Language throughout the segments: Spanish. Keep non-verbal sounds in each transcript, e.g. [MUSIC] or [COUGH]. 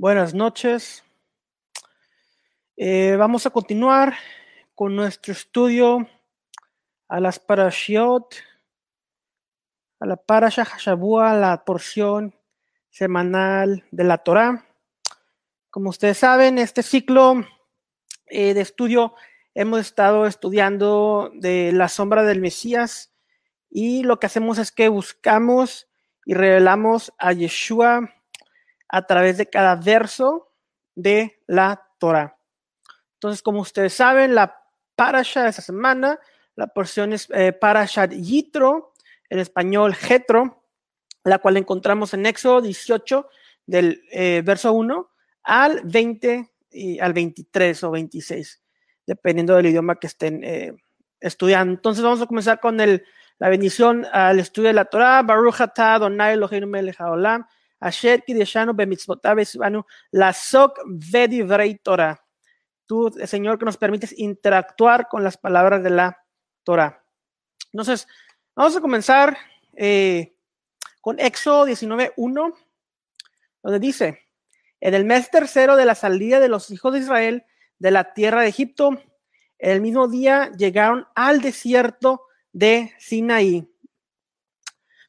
Buenas noches. Eh, vamos a continuar con nuestro estudio a las parashiot, a la parasha Hashabua, la porción semanal de la Torah. Como ustedes saben, este ciclo eh, de estudio hemos estado estudiando de la sombra del Mesías y lo que hacemos es que buscamos y revelamos a Yeshua a través de cada verso de la Torah. Entonces, como ustedes saben, la parasha de esta semana, la porción es eh, Yitro, en español Jetro, la cual encontramos en Éxodo 18, del eh, verso 1 al 20 y al 23 o 26, dependiendo del idioma que estén eh, estudiando. Entonces, vamos a comenzar con el, la bendición al estudio de la Torah. Baruch atah Adonai Eloheinu melech Asher vedivrei Torah. Tú, Señor, que nos permites interactuar con las palabras de la Torah. Entonces, vamos a comenzar eh, con Éxodo 19.1, donde dice, en el mes tercero de la salida de los hijos de Israel de la tierra de Egipto, el mismo día llegaron al desierto de Sinaí.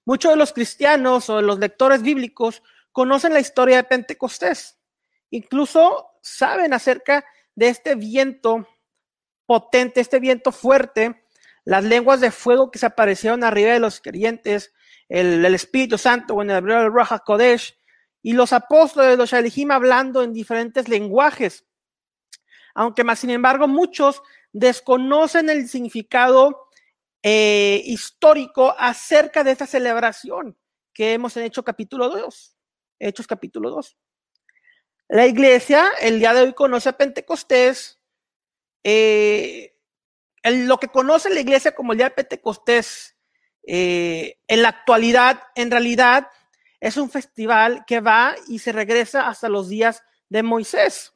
Muchos de los cristianos o de los lectores bíblicos conocen la historia de Pentecostés. Incluso saben acerca de este viento potente, este viento fuerte, las lenguas de fuego que se aparecieron arriba de los creyentes, el, Espíritu Santo, o en el el Raja Kodesh, y los apóstoles, los Shalihim, hablando en diferentes lenguajes. Aunque más, sin embargo, muchos desconocen el significado eh, histórico acerca de esta celebración que hemos hecho capítulo 2, Hechos capítulo 2. La iglesia el día de hoy conoce a Pentecostés, eh, lo que conoce la iglesia como el día de Pentecostés, eh, en la actualidad, en realidad, es un festival que va y se regresa hasta los días de Moisés.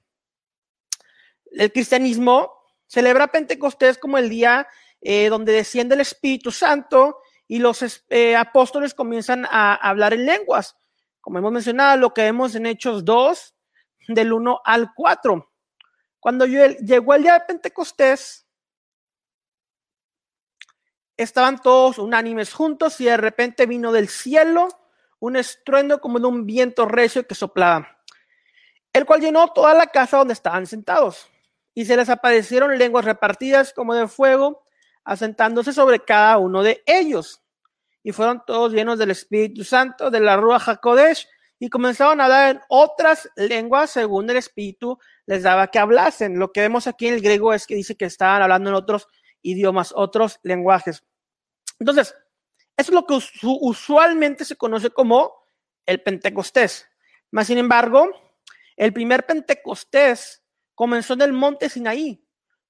El cristianismo celebra Pentecostés como el día eh, donde desciende el Espíritu Santo y los eh, apóstoles comienzan a hablar en lenguas. Como hemos mencionado, lo que vemos en Hechos 2, del 1 al 4. Cuando llegó el día de Pentecostés, estaban todos unánimes juntos y de repente vino del cielo un estruendo como de un viento recio que soplaba, el cual llenó toda la casa donde estaban sentados. Y se les aparecieron lenguas repartidas como de fuego asentándose sobre cada uno de ellos. Y fueron todos llenos del Espíritu Santo, de la Rúa Jacodesh, y comenzaron a hablar en otras lenguas según el Espíritu les daba que hablasen. Lo que vemos aquí en el griego es que dice que estaban hablando en otros idiomas, otros lenguajes. Entonces, eso es lo que usualmente se conoce como el Pentecostés. Mas, sin embargo, el primer Pentecostés comenzó en el monte Sinaí,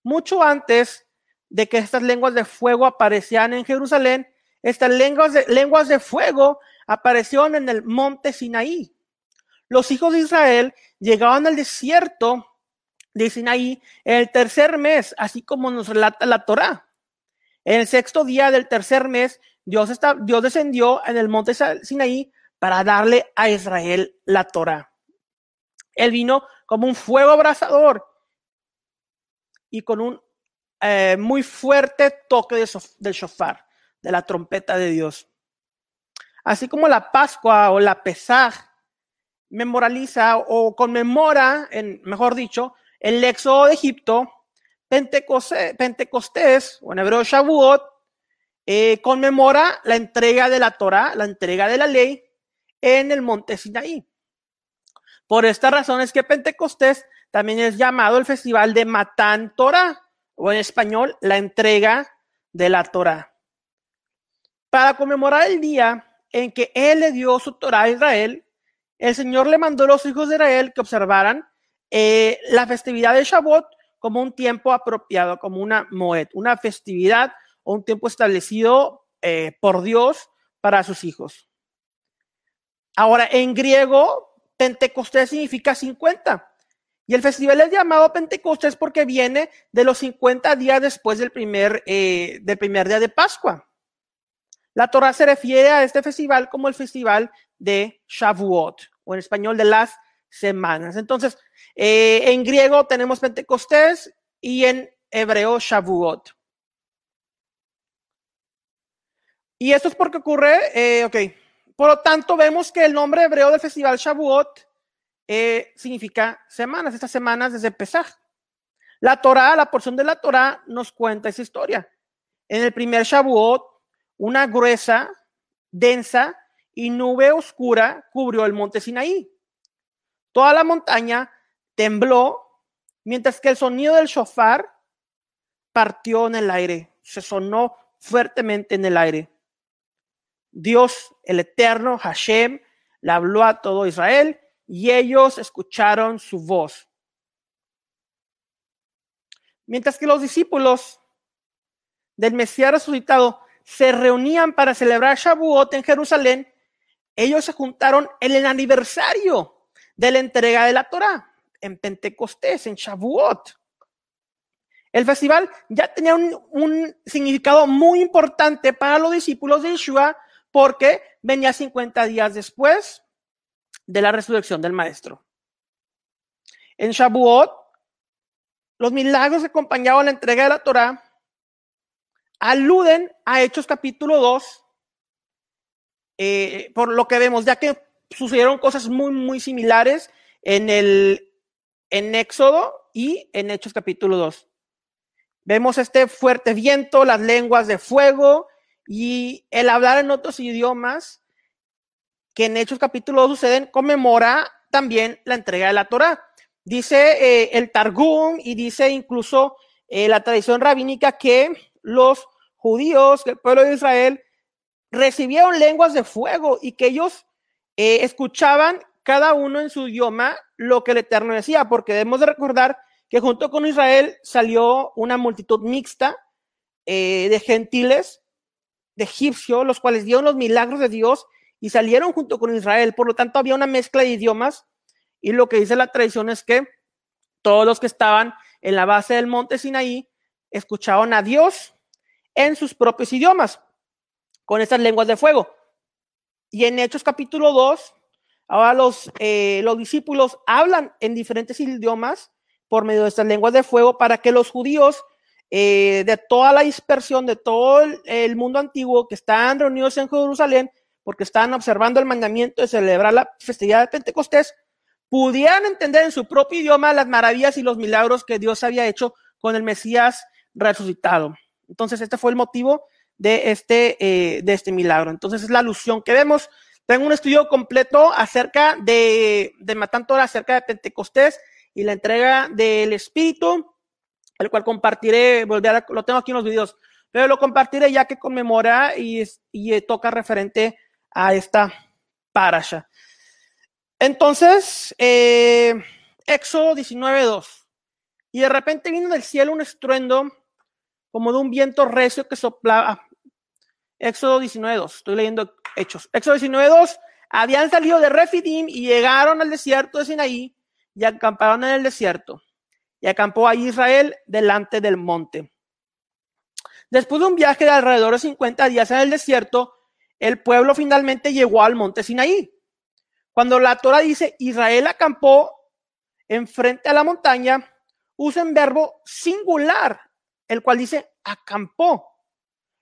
mucho antes de que estas lenguas de fuego aparecían en Jerusalén, estas lenguas de, lenguas de fuego aparecieron en el monte Sinaí. Los hijos de Israel llegaban al desierto de Sinaí en el tercer mes, así como nos relata la Torá. En el sexto día del tercer mes, Dios, está, Dios descendió en el monte Sinaí para darle a Israel la Torá. Él vino como un fuego abrasador y con un eh, muy fuerte toque de del shofar, de la trompeta de Dios. Así como la Pascua o la Pesaj memorializa o conmemora, en, mejor dicho, el éxodo de Egipto, Pentecostés, o en hebreo Shavuot, eh, conmemora la entrega de la Torah, la entrega de la ley en el monte Sinaí. Por esta razón es que Pentecostés también es llamado el festival de Matán Torah, o en español, la entrega de la Torah. Para conmemorar el día en que Él le dio su Torah a Israel, el Señor le mandó a los hijos de Israel que observaran eh, la festividad de Shavuot como un tiempo apropiado, como una Moed, una festividad o un tiempo establecido eh, por Dios para sus hijos. Ahora, en griego, Pentecostés significa 50. Y el festival es llamado Pentecostés porque viene de los 50 días después del primer, eh, del primer día de Pascua. La Torah se refiere a este festival como el festival de Shavuot, o en español de las semanas. Entonces, eh, en griego tenemos Pentecostés y en hebreo Shavuot. Y esto es porque ocurre, eh, ok, por lo tanto vemos que el nombre hebreo del festival Shavuot eh, significa semanas, estas semanas desde Pesaj. La Torah, la porción de la Torah nos cuenta esa historia. En el primer Shavuot, una gruesa, densa y nube oscura cubrió el monte Sinaí. Toda la montaña tembló, mientras que el sonido del shofar partió en el aire, se sonó fuertemente en el aire. Dios, el eterno Hashem, le habló a todo Israel y ellos escucharon su voz. Mientras que los discípulos del Mesías resucitado se reunían para celebrar Shavuot en Jerusalén, ellos se juntaron en el aniversario de la entrega de la Torah, en Pentecostés, en Shavuot. El festival ya tenía un, un, significado muy importante para los discípulos de Yeshua porque venía 50 días después de la resurrección del maestro. En Shavuot, los milagros que acompañaban la entrega de la Torah aluden a Hechos capítulo 2, eh, por lo que vemos, ya que sucedieron cosas muy, muy similares en el en Éxodo y en Hechos capítulo 2. Vemos este fuerte viento, las lenguas de fuego y el hablar en otros idiomas que en Hechos capítulo 2 suceden, conmemora también la entrega de la Torah. Dice eh, el Targum y dice incluso eh, la tradición rabínica que los judíos, que el pueblo de Israel, recibieron lenguas de fuego y que ellos eh, escuchaban cada uno en su idioma lo que el Eterno decía, porque debemos de recordar que junto con Israel salió una multitud mixta de gentiles de egipcios, los cuales dieron los milagros de Dios y salieron junto con Israel. Por lo tanto, había una mezcla de idiomas y lo que dice la tradición es que todos los que estaban en la base del monte Sinaí escuchaban a Dios en sus propios idiomas, con estas lenguas de fuego. Y en Hechos capítulo 2, ahora los, eh, los discípulos hablan en diferentes idiomas por medio de estas lenguas de fuego para que los judíos eh, de toda la dispersión de todo el, mundo antiguo que estaban reunidos en Jerusalén, porque estaban observando el mandamiento de celebrar la festividad de Pentecostés, pudieran entender en su propio idioma las maravillas y los milagros que Dios había hecho con el Mesías resucitado. Entonces, este fue el motivo de este, eh, de este milagro. Entonces, es la alusión que vemos. Tengo un estudio completo acerca de, de Matán acerca de Pentecostés y la entrega del Espíritu el cual compartiré, a, lo tengo aquí en los videos, pero lo compartiré ya que conmemora y, y toca referente a esta parasha. Entonces, eh, Éxodo 19.2. Y de repente vino del cielo un estruendo como de un viento recio que soplaba. Éxodo 19.2. Estoy leyendo Hechos. Éxodo 19.2. Habían salido de Refidim y llegaron al desierto de Sinaí y acamparon en el desierto y acampó a Israel delante del monte. Después de un viaje de alrededor de 50 días en el desierto, el pueblo finalmente llegó al monte Sinaí. Cuando la Torah dice Israel acampó enfrente a la montaña, usa un verbo singular, el cual dice acampó.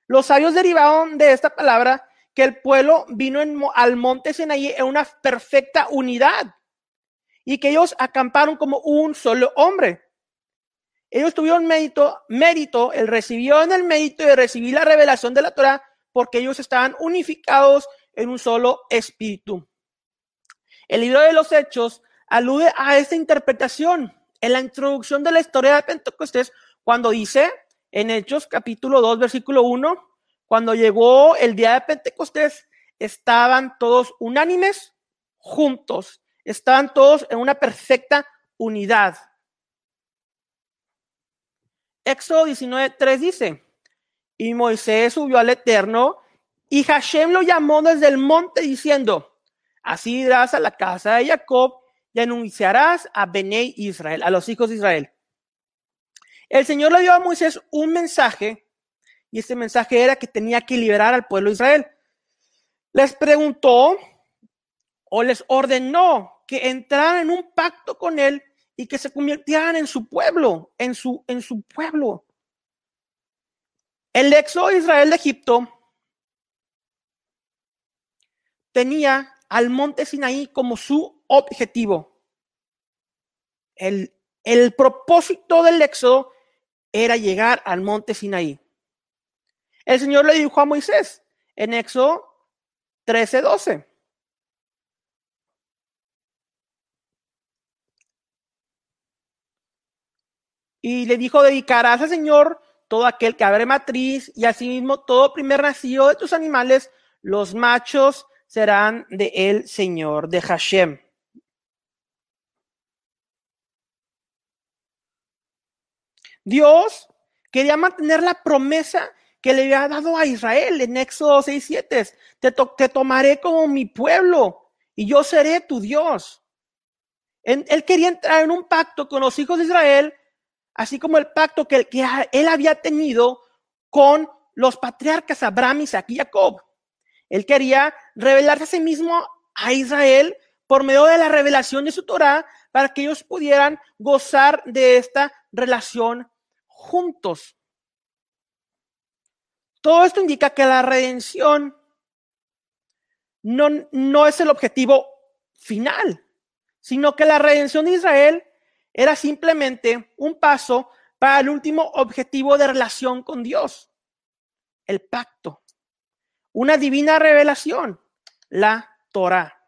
Los sabios derivaron de esta palabra que el pueblo vino al monte Sinaí en una perfecta unidad y que ellos acamparon como un solo hombre. Ellos tuvieron mérito, mérito, él recibió en el mérito de recibir la revelación de la Torah porque ellos estaban unificados en un solo espíritu. El libro de los Hechos alude a esta interpretación en la introducción de la historia de Pentecostés cuando dice en Hechos capítulo 2 versículo 1, cuando llegó el día de Pentecostés, estaban todos unánimes, juntos, estaban todos en una perfecta unidad. Éxodo 19.3 dice, y Moisés subió al Eterno y Hashem lo llamó desde el monte diciendo, así irás a la casa de Jacob y anunciarás a Benei Israel, a los hijos de Israel. El Señor le dio a Moisés un mensaje y este mensaje era que tenía que liberar al pueblo de Israel. Les preguntó o les ordenó que entraran en un pacto con él y que se convirtieran en su pueblo, en su, en su pueblo. El éxodo de Israel de Egipto tenía al monte Sinaí como su objetivo. El, propósito del éxodo era llegar al monte Sinaí. El Señor le dijo a Moisés en Éxodo 13:12. Y le dijo, dedicarás al Señor todo aquel que abre matriz y asimismo todo primer nacido de tus animales, los machos serán de el Señor, de Hashem. Dios quería mantener la promesa que le había dado a Israel en Éxodo 6:7. Te, te tomaré como mi pueblo y yo seré tu Dios. él quería entrar en un pacto con los hijos de Israel, así como el pacto que, él había tenido con los patriarcas Abraham, Isaac y Jacob. Él quería revelarse a sí mismo a Israel por medio de la revelación de su Torah para que ellos pudieran gozar de esta relación juntos. Todo esto indica que la redención no, no es el objetivo final, sino que la redención de Israel era simplemente un paso para el último objetivo de relación con Dios, el pacto, una divina revelación, la Torah.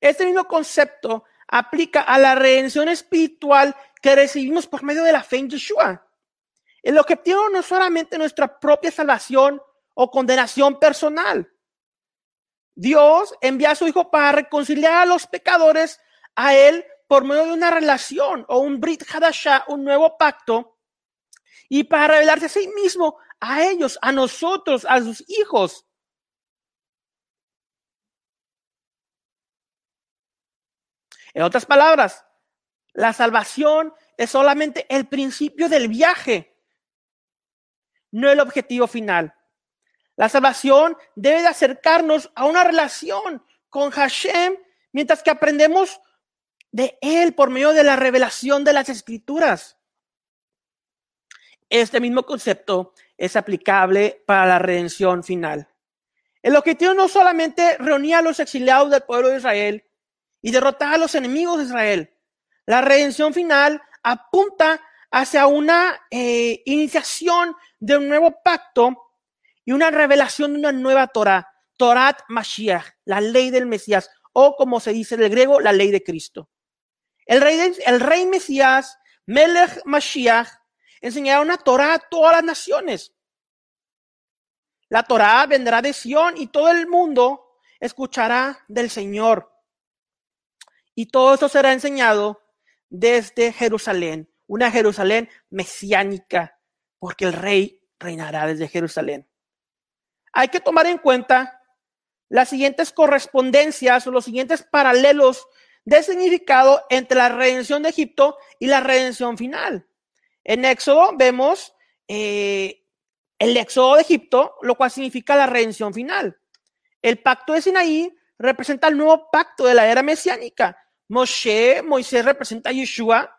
Este mismo concepto aplica a la redención espiritual que recibimos por medio de la fe en Yeshua. El objetivo no solamente nuestra propia salvación o condenación personal. Dios envía a su Hijo para reconciliar a los pecadores a Él por medio de una relación o un Brit Hadashah, un nuevo pacto, y para revelarse a sí mismo, a ellos, a nosotros, a sus hijos. En otras palabras, la salvación es solamente el principio del viaje, no el objetivo final. La salvación debe de acercarnos a una relación con Hashem mientras que aprendemos de Él por medio de la revelación de las escrituras. Este mismo concepto es aplicable para la redención final. El objetivo no solamente reunía a los exiliados del pueblo de Israel y derrotar a los enemigos de Israel. La redención final apunta hacia una eh, iniciación de un nuevo pacto y una revelación de una nueva Torah, Torat Mashiach, la ley del Mesías, o como se dice en el griego, la ley de Cristo. El rey, el rey Mesías, Melech Mashiach, enseñará una Torah a todas las naciones. La Torah vendrá de Sión y todo el mundo escuchará del Señor. Y todo esto será enseñado desde Jerusalén, una Jerusalén mesiánica, porque el rey reinará desde Jerusalén. Hay que tomar en cuenta las siguientes correspondencias o los siguientes paralelos de significado entre la redención de Egipto y la redención final. En Éxodo vemos eh, el Éxodo de Egipto, lo cual significa la redención final. El pacto de Sinaí representa el nuevo pacto de la era mesiánica. Moshe, Moisés representa a Yeshua.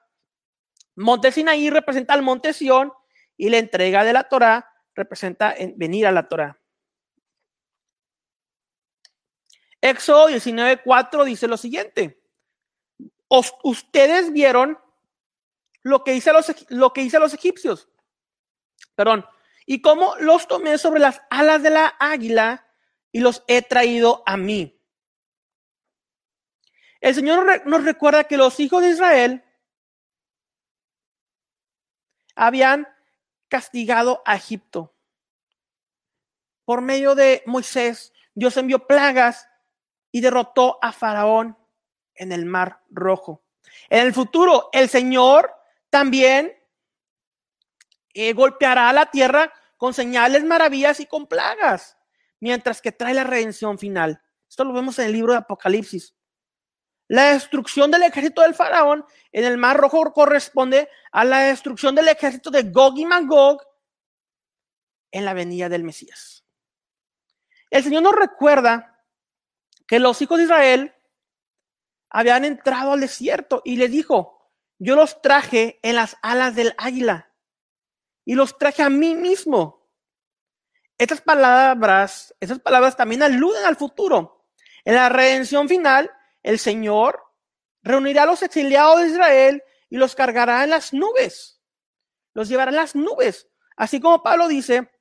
Monte Sinaí representa al monte Sión y la entrega de la Torah representa venir a la Torah. Éxodo 19:4 dice lo siguiente: ustedes vieron lo que hice a los, lo que hice los egipcios. Perdón. Y cómo los tomé sobre las alas de la águila y los he traído a mí. El Señor nos recuerda que los hijos de Israel habían castigado a Egipto. Por medio de Moisés, Dios envió plagas y derrotó a Faraón en el mar rojo. En el futuro, el Señor también eh, golpeará a la tierra con señales, maravillas y con plagas, mientras que trae la redención final. Esto lo vemos en el libro de Apocalipsis. La destrucción del ejército del faraón en el Mar Rojo corresponde a la destrucción del ejército de Gog y Magog en la venida del Mesías. El Señor nos recuerda que los hijos de Israel habían entrado al desierto y le dijo, yo los traje en las alas del águila y los traje a mí mismo. Estas palabras, esas palabras también aluden al futuro. En la redención final, el Señor reunirá a los exiliados de Israel y los cargará en las nubes. Los llevará en las nubes. Así como Pablo dice,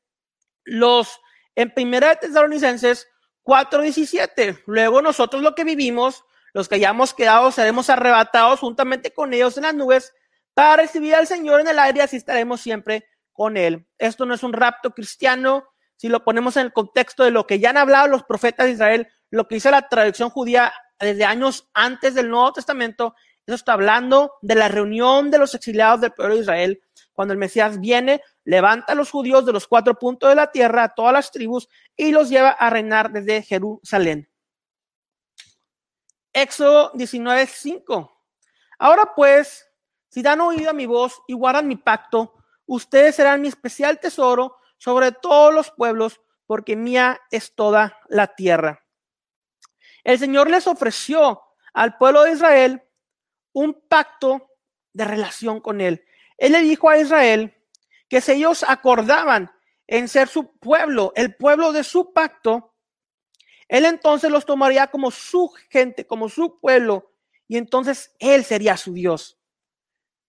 los en primera de Tesalonicenses 4:17. Luego nosotros lo que vivimos, los que hayamos quedado, seremos arrebatados juntamente con ellos en las nubes para recibir al Señor en el aire, así estaremos siempre con Él. Esto no es un rapto cristiano, si lo ponemos en el contexto de lo que ya han hablado los profetas de Israel, lo que dice la tradición judía desde años antes del Nuevo Testamento, eso está hablando de la reunión de los exiliados del pueblo de Israel. Cuando el Mesías viene, levanta a los judíos de los cuatro puntos de la tierra, a todas las tribus, y los lleva a reinar desde Jerusalén. Éxodo 19:5. Ahora pues, si dan oído a mi voz y guardan mi pacto, ustedes serán mi especial tesoro sobre todos los pueblos, porque mía es toda la tierra. El Señor les ofreció al pueblo de Israel un pacto de relación con Él. Él le dijo a Israel que si ellos acordaban en ser su pueblo, el pueblo de su pacto, Él entonces los tomaría como su gente, como su pueblo, y entonces Él sería su Dios.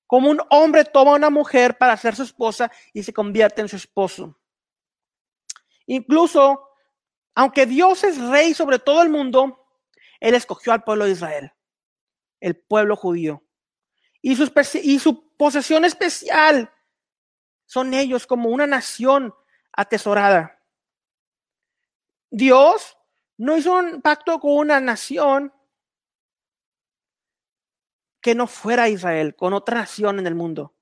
Como un hombre toma a una mujer para ser su esposa y se convierte en su esposo. Incluso, aunque Dios es rey sobre todo el mundo, Él escogió al pueblo de Israel, el pueblo judío. Y su, y su posesión especial son ellos como una nación atesorada. Dios no hizo un pacto con una nación que no fuera Israel, con otra nación en el mundo.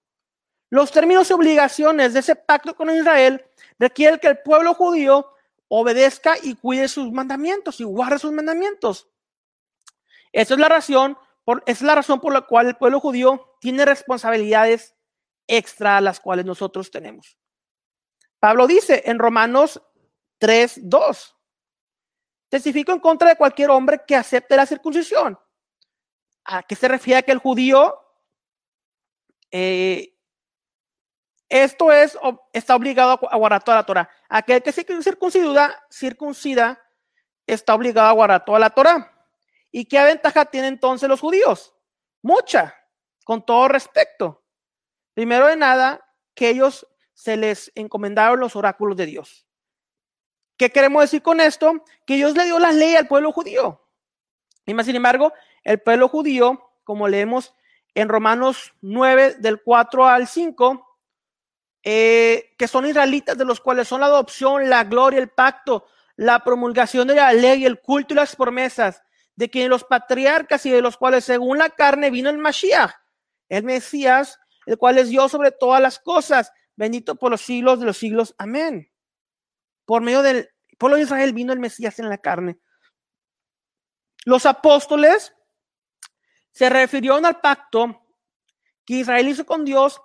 Los términos y obligaciones de ese pacto con Israel requieren que el pueblo judío obedezca y cuide sus mandamientos y guarde sus mandamientos. Esa es la razón por, es la razón por la cual el pueblo judío tiene responsabilidades extra a las cuales nosotros tenemos. Pablo dice en Romanos 3, 2, testifico en contra de cualquier hombre que acepte la circuncisión ¿A qué se refiere que el judío? Eh, esto es, está obligado a guardar toda la Torah. Aquel que se circuncida, circuncida está obligado a guardar toda la Torah. ¿Y qué ventaja tienen entonces los judíos? Mucha, con todo respeto. Primero de nada, que ellos se les encomendaron los oráculos de Dios. ¿Qué queremos decir con esto? Que Dios le dio la ley al pueblo judío. Y más sin embargo, el pueblo judío, como leemos en Romanos 9, del 4 al 5, eh, que son israelitas, de los cuales son la adopción, la gloria, el pacto, la promulgación de la ley, el culto y las promesas, de quienes los patriarcas y de los cuales según la carne vino el Mashiach, el Mesías, el cual es Dios sobre todas las cosas, bendito por los siglos de los siglos. Amén. Por medio del pueblo de Israel vino el Mesías en la carne. Los apóstoles se refirieron al pacto que Israel hizo con Dios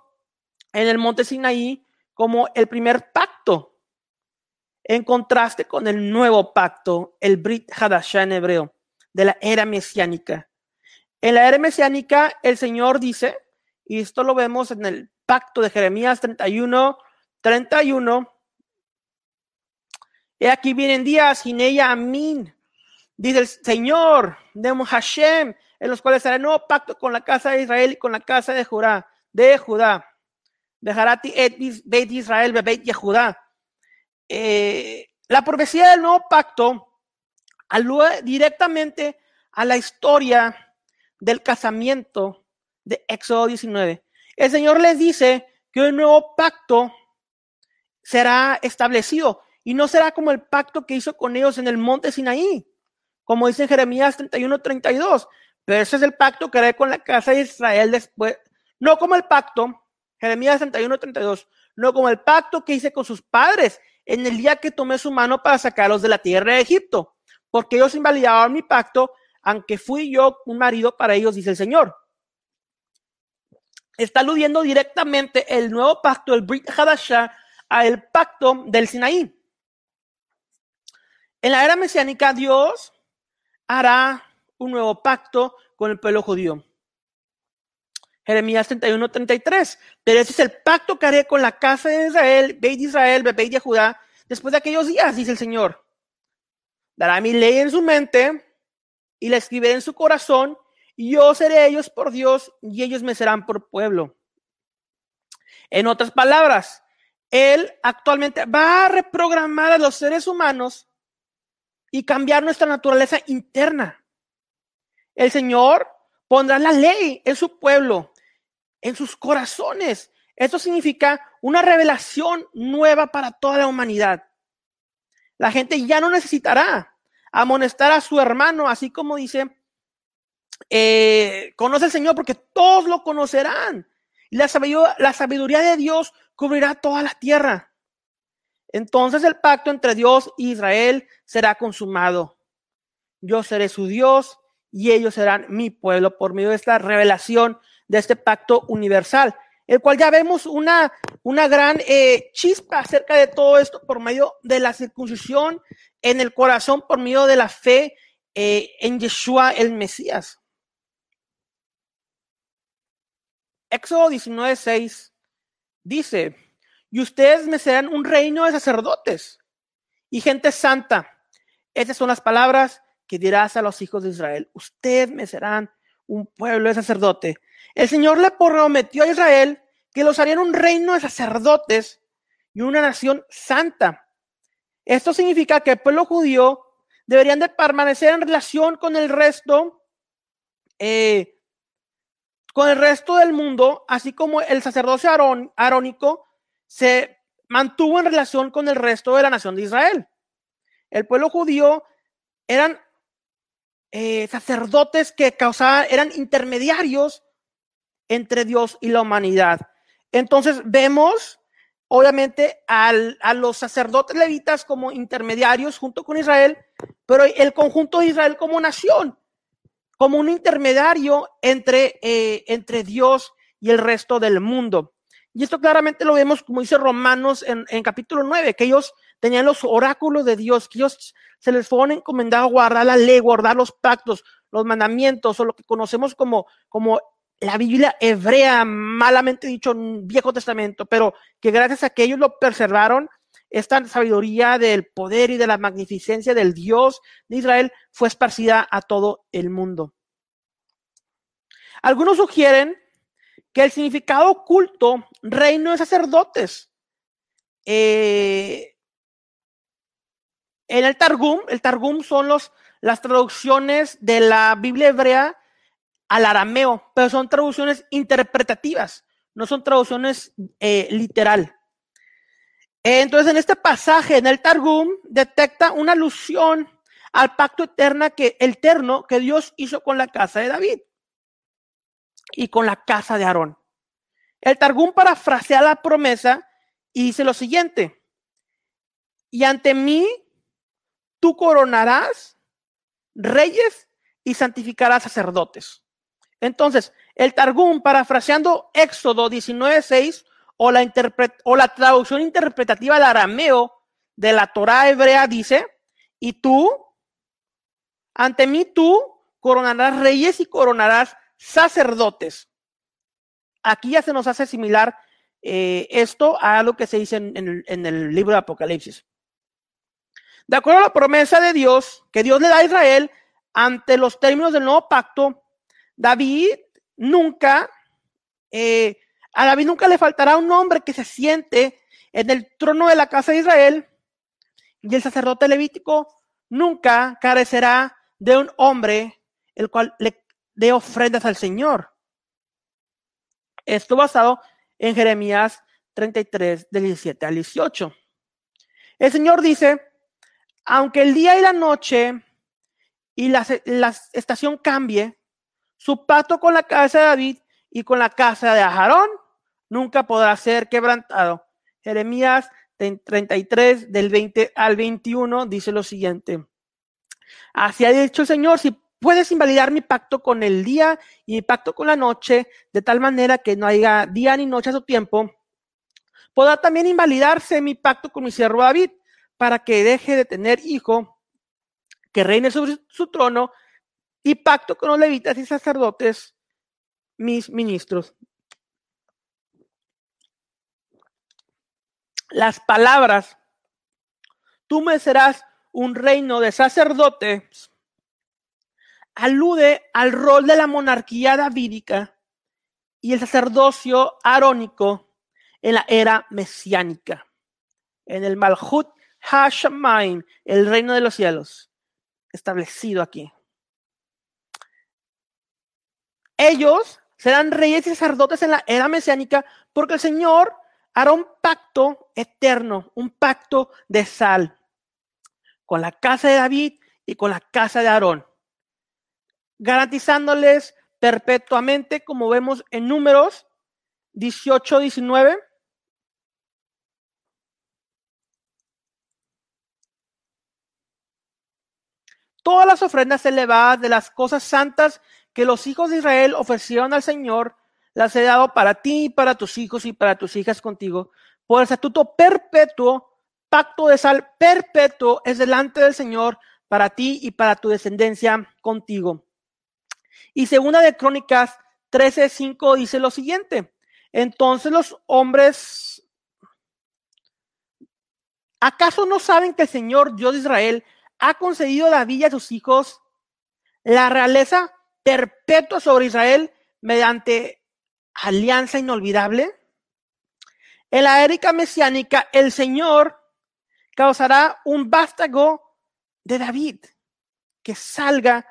en el monte Sinaí como el primer pacto, en contraste con el nuevo pacto, el Brit Hadashah en hebreo, de la era mesiánica. En la era mesiánica, el Señor dice, y esto lo vemos en el pacto de Jeremías 31, 31, y aquí vienen días, ella Amin, dice el Señor, de Hashem, en los cuales hará nuevo pacto con la casa de Israel y con la casa de Judá, de Judá. Dejarati et Beit Israel, Beit Yehudá. Eh, la profecía del nuevo pacto alude directamente a la historia del casamiento de Éxodo 19. El Señor les dice que un nuevo pacto será establecido y no será como el pacto que hizo con ellos en el monte Sinaí, como dice Jeremías 31, 32, pero ese es el pacto que haré con la casa de Israel después, no como el pacto, Jeremías 61, 32, no como el pacto que hice con sus padres en el día que tomé su mano para sacarlos de la tierra de Egipto, porque ellos invalidaban mi pacto, aunque fui yo un marido para ellos, dice el Señor. Está aludiendo directamente el nuevo pacto, el Brit Hadashah, al pacto del Sinaí. En la era mesiánica, Dios hará un nuevo pacto con el pueblo judío. Jeremías 31, 33. Pero ese es el pacto que haré con la casa de Israel, Beit de Israel, Beit de Judá, después de aquellos días, dice el Señor. Dará mi ley en su mente y la escribiré en su corazón, y yo seré ellos por Dios y ellos me serán por pueblo. En otras palabras, Él actualmente va a reprogramar a los seres humanos y cambiar nuestra naturaleza interna. El Señor pondrá la ley en su pueblo, en sus corazones. Esto significa una revelación nueva para toda la humanidad. La gente ya no necesitará amonestar a su hermano, así como dice, eh, conoce al Señor porque todos lo conocerán. Y la sabiduría, la sabiduría de Dios cubrirá toda la tierra. Entonces el pacto entre Dios e Israel será consumado. Yo seré su Dios y ellos serán mi pueblo por medio de esta revelación de este pacto universal, el cual ya vemos una, una gran eh, chispa acerca de todo esto por medio de la circuncisión en el corazón, por medio de la fe eh, en Yeshua el Mesías. Éxodo 19:6 dice, y ustedes me serán un reino de sacerdotes y gente santa. Esas son las palabras que dirás a los hijos de Israel. Ustedes me serán un pueblo de sacerdote. El Señor le prometió a Israel que los harían un reino de sacerdotes y una nación santa. Esto significa que el pueblo judío deberían de permanecer en relación con el resto eh, con el resto del mundo, así como el sacerdocio arónico se mantuvo en relación con el resto de la nación de Israel. El pueblo judío eran eh, sacerdotes que causaban, eran intermediarios entre Dios y la humanidad. Entonces vemos, obviamente, a los sacerdotes levitas como intermediarios junto con Israel, pero el conjunto de Israel como nación como un intermediario entre, eh, entre Dios y el resto del mundo. Y esto claramente lo vemos, como dice Romanos en, en, capítulo 9, que ellos tenían los oráculos de Dios, que ellos se les fueron encomendados guardar la ley, guardar los pactos, los mandamientos, o lo que conocemos como, como la Biblia hebrea, malamente dicho, Viejo Testamento, pero que gracias a que ellos lo preservaron, esta sabiduría del poder y de la magnificencia del Dios de Israel fue esparcida a todo el mundo. Algunos sugieren que el significado oculto, reino de sacerdotes, eh, en el Targum, el Targum son los, las traducciones de la Biblia hebrea al arameo, pero son traducciones interpretativas, no son traducciones eh, literal. Entonces, en este pasaje, en el Targum, detecta una alusión al pacto eterno que, eterno que Dios hizo con la casa de David y con la casa de Aarón. El Targum parafrasea la promesa y dice lo siguiente, y ante mí tú coronarás reyes y santificarás sacerdotes. Entonces, el Targum, parafraseando Éxodo 19.6, o la, o la traducción interpretativa del arameo de la Torah hebrea dice, y tú, ante mí tú coronarás reyes y coronarás sacerdotes. Aquí ya se nos hace similar eh, esto a lo que se dice en, el, libro de Apocalipsis. De acuerdo a la promesa de Dios que Dios le da a Israel ante los términos del nuevo pacto, David nunca eh, a David nunca le faltará un hombre que se siente en el trono de la casa de Israel y el sacerdote levítico nunca carecerá de un hombre el cual le dé ofrendas al Señor. Esto basado en Jeremías 33, del 17 al 18. El Señor dice, aunque el día y la noche y la, la estación cambie, su pacto con la casa de David y con la casa de Aarón nunca podrá ser quebrantado. Jeremías 33 del 20 al 21 dice lo siguiente. Así ha dicho el Señor, si puedes invalidar mi pacto con el día y mi pacto con la noche, de tal manera que no haya día ni noche a su tiempo, podrá también invalidarse mi pacto con mi siervo David, para que deje de tener hijo, que reine sobre su trono y pacto con los levitas y sacerdotes, mis ministros. Las palabras, tú me serás un reino de sacerdotes, alude al rol de la monarquía davídica y el sacerdocio arónico en la era mesiánica, en el Malhut Hashemaim, el reino de los cielos, establecido aquí. Ellos serán reyes y sacerdotes en la era mesiánica porque el Señor hará un pacto eterno, un pacto de sal con la casa de David y con la casa de Aarón, garantizándoles perpetuamente, como vemos en números 18, 19. Todas las ofrendas elevadas de las cosas santas que los hijos de Israel ofrecieron al Señor, las he dado para ti, para tus hijos y para tus hijas contigo, por el estatuto perpetuo, pacto de sal perpetuo es delante del Señor para ti y para tu descendencia contigo. Y segunda de Crónicas 13:5 dice lo siguiente: Entonces los hombres, ¿acaso no saben que el Señor Dios de Israel ha concedido a David y a sus hijos la realeza perpetua sobre Israel mediante alianza inolvidable? En la época mesiánica, el Señor causará un vástago de David que salga,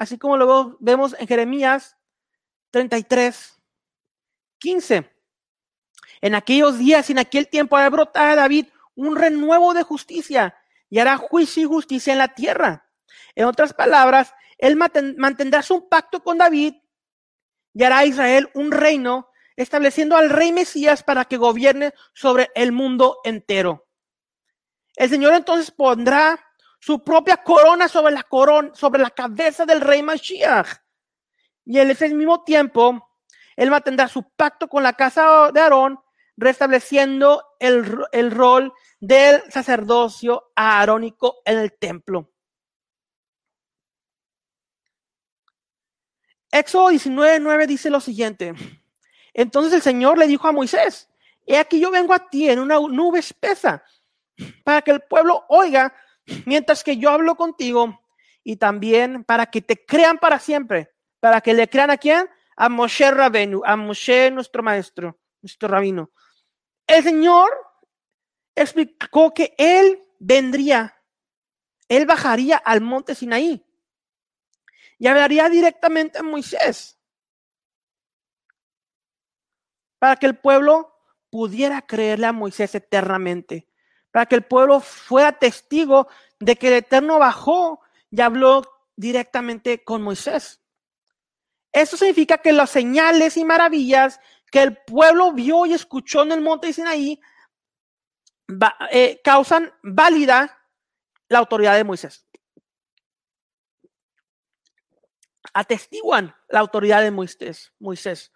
así como lo vemos en Jeremías 33, 15. En aquellos días, en aquel tiempo, hará brotar a David un renuevo de justicia y hará juicio y justicia en la tierra. En otras palabras, él mantendrá su pacto con David y hará a Israel un reino, estableciendo al rey Mesías para que gobierne sobre el mundo entero. El Señor entonces pondrá su propia corona sobre la corona, sobre la cabeza del rey Mashiach. Y en ese mismo tiempo, él mantendrá su pacto con la casa de Aarón, restableciendo el, el rol del sacerdocio aarónico en el templo. Éxodo 19, dice lo siguiente. Entonces el Señor le dijo a Moisés, he aquí yo vengo a ti en una nube espesa para que el pueblo oiga mientras que yo hablo contigo y también para que te crean para siempre. ¿Para que le crean a quién? A Moshe Rabenu, a Moshe nuestro maestro, nuestro rabino. El Señor explicó que Él vendría, Él bajaría al monte Sinaí y hablaría directamente a Moisés para que el pueblo pudiera creerle a Moisés eternamente para que el pueblo fuera testigo de que el Eterno bajó y habló directamente con Moisés. Eso significa que las señales y maravillas que el pueblo vio y escuchó en el monte de Sinaí eh, causan válida la autoridad de Moisés. Atestiguan la autoridad de Moisés. Moisés.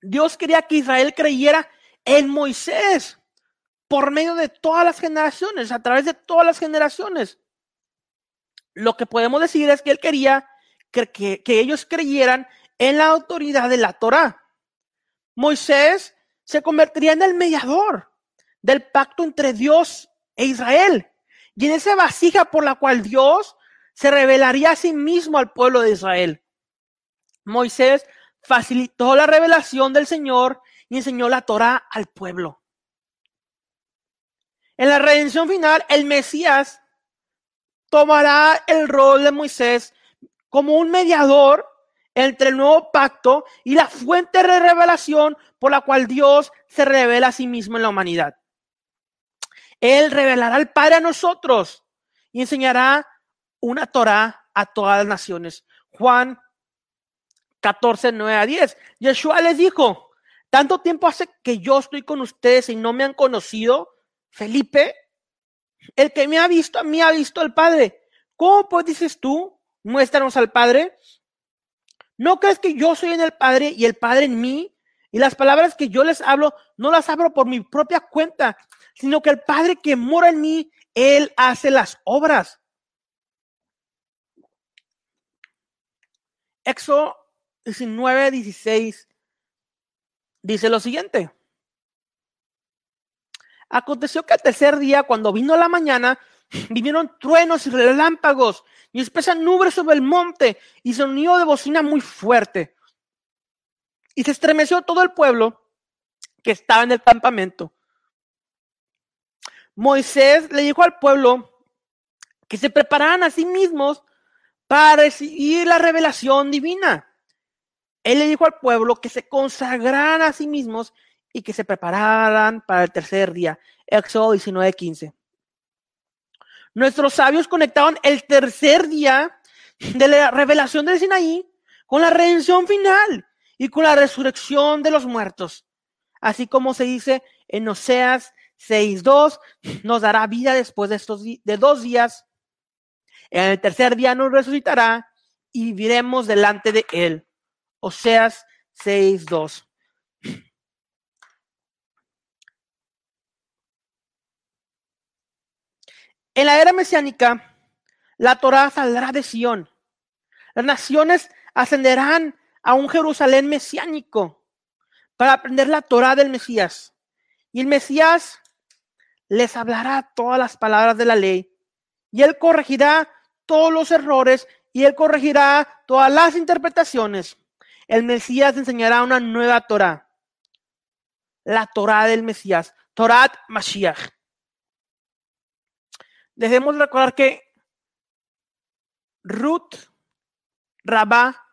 Dios quería que Israel creyera en Moisés por medio de todas las generaciones, a través de todas las generaciones. Lo que podemos decir es que él quería que, ellos creyeran en la autoridad de la Torah. Moisés se convertiría en el mediador del pacto entre Dios e Israel. Y en esa vasija por la cual Dios se revelaría a sí mismo al pueblo de Israel. Moisés facilitó la revelación del Señor y enseñó la Torah al pueblo. En la redención final, el Mesías tomará el rol de Moisés como un mediador entre el nuevo pacto y la fuente de revelación por la cual Dios se revela a sí mismo en la humanidad. Él revelará al Padre a nosotros y enseñará una Torah a todas las naciones. Juan 14, 9 a 10. Yeshua les dijo, tanto tiempo hace que yo estoy con ustedes y no me han conocido. Felipe, el que me ha visto a mí ha visto al Padre. ¿Cómo pues dices tú, muéstranos al Padre? ¿No crees que yo soy en el Padre y el Padre en mí? Y las palabras que yo les hablo, no las hablo por mi propia cuenta, sino que el Padre que mora en mí, Él hace las obras. Éxodo 19, 16 dice lo siguiente. Aconteció que al tercer día, cuando vino la mañana, [SNIFFS] vinieron truenos y relámpagos y espesa nubes sobre el monte y sonido de bocina muy fuerte. Y se estremeció todo el pueblo que estaba en el campamento. Moisés le dijo al pueblo que se prepararan a sí mismos para recibir la revelación divina. Él le dijo al pueblo que se consagraran a sí mismos y que se prepararan para el tercer día. Éxodo 19:15. Nuestros sabios conectaron el tercer día de la revelación del Sinaí con la redención final y con la resurrección de los muertos. Así como se dice en Oseas 6.2, nos dará vida después de, estos, de dos días. En el tercer día nos resucitará y viviremos delante de él. Oseas 6.2. En la era mesiánica, la Torah saldrá de Sión. Las naciones ascenderán a un Jerusalén mesiánico para aprender la Torah del Mesías. Y el Mesías les hablará todas las palabras de la ley. Y él corregirá todos los errores y él corregirá todas las interpretaciones. El Mesías enseñará una nueva Torah. La Torah del Mesías. Torah Mashiach debemos recordar que Ruth Rabá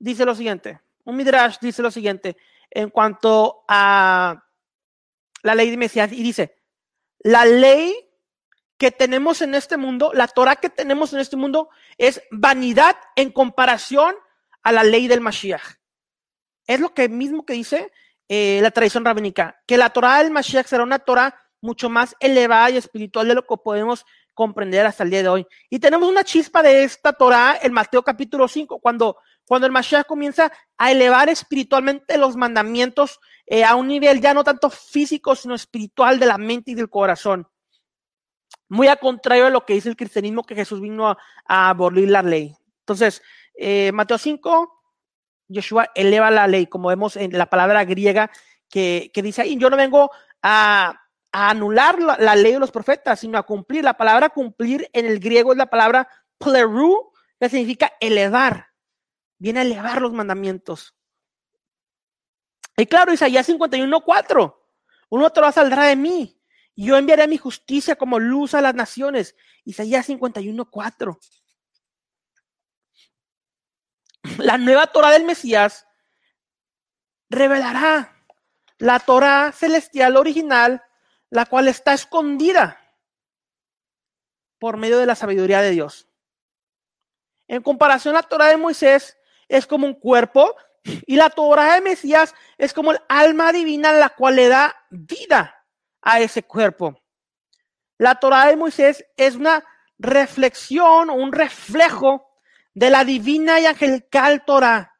dice lo siguiente, un Midrash dice lo siguiente en cuanto a la ley de Mesías y dice, la ley que tenemos en este mundo, la Torah que tenemos en este mundo es vanidad en comparación a la ley del Mashiach. Es lo que mismo que dice eh, la tradición rabínica, que la Torah del Mashiach será una Torah mucho más elevada y espiritual de lo que podemos comprender hasta el día de hoy. Y tenemos una chispa de esta Torah en Mateo capítulo 5, cuando, cuando el Mashiach comienza a elevar espiritualmente los mandamientos eh, a un nivel ya no tanto físico, sino espiritual de la mente y del corazón. Muy a contrario de lo que dice el cristianismo, que Jesús vino a, abolir la ley. Entonces, eh, Mateo 5, Yeshua eleva la ley, como vemos en la palabra griega que, que dice ahí, yo no vengo a a anular la, ley de los profetas, sino a cumplir. La palabra cumplir en el griego es la palabra pleru, que significa elevar. Viene a elevar los mandamientos. Y claro, Isaías 51.4. Un otro saldrá de mí. Y yo enviaré mi justicia como luz a las naciones. Isaías 51.4. La nueva Torah del Mesías revelará la Torah celestial original la cual está escondida por medio de la sabiduría de Dios. En comparación, la Torah de Moisés es como un cuerpo y la Torah de Mesías es como el alma divina la cual le da vida a ese cuerpo. La Torah de Moisés es una reflexión un reflejo de la divina y angelical Torah,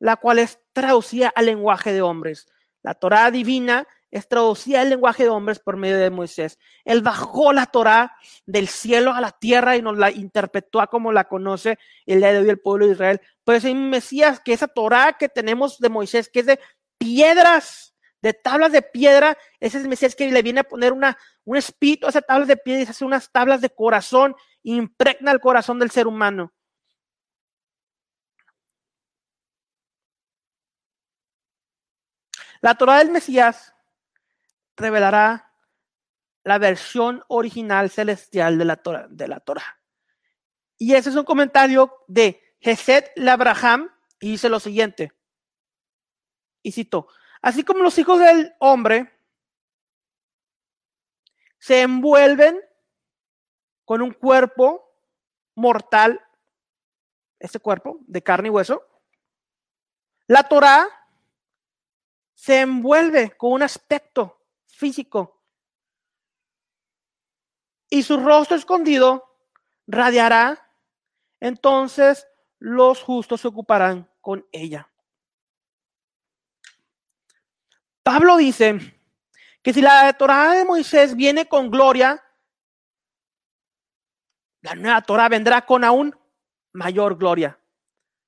la cual es traducida al lenguaje de hombres. La Torah divina es traducía el lenguaje de hombres por medio de Moisés. Él bajó la Torá del cielo a la tierra y nos la interpretó a como la conoce el día de hoy el pueblo de Israel. Pues el Mesías, que esa Torá que tenemos de Moisés, que es de piedras, de tablas de piedra, ese es Mesías que le viene a poner una, un espíritu a esas tablas de piedra y hace unas tablas de corazón, impregna el corazón del ser humano. La Torah del Mesías revelará la versión original celestial de la Torah. De la Torah. Y ese es un comentario de Geset Labraham y dice lo siguiente. Y cito, así como los hijos del hombre se envuelven con un cuerpo mortal, este cuerpo de carne y hueso, la Torah se envuelve con un aspecto físico. Y su rostro escondido radiará, entonces los justos se ocuparán con ella. Pablo dice que si la Torah de Moisés viene con gloria, la nueva Torah vendrá con aún mayor gloria.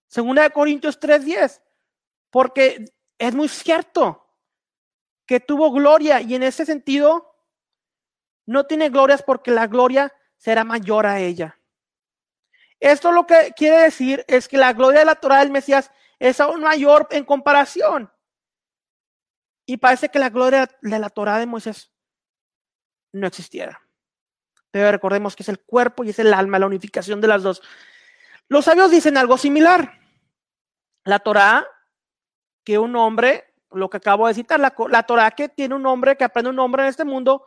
Segunda de Corintios 3:10, porque es muy cierto que tuvo gloria y en ese sentido no tiene glorias porque la gloria será mayor a ella. Esto lo que quiere decir es que la gloria de la Torah del Mesías es aún mayor en comparación. Y parece que la gloria de la Torah de Moisés no existiera. Pero recordemos que es el cuerpo y es el alma, la unificación de las dos. Los sabios dicen algo similar. La Torah, que un hombre, lo que acabo de citar, la, la Torah que tiene un hombre, que aprende un hombre en este mundo,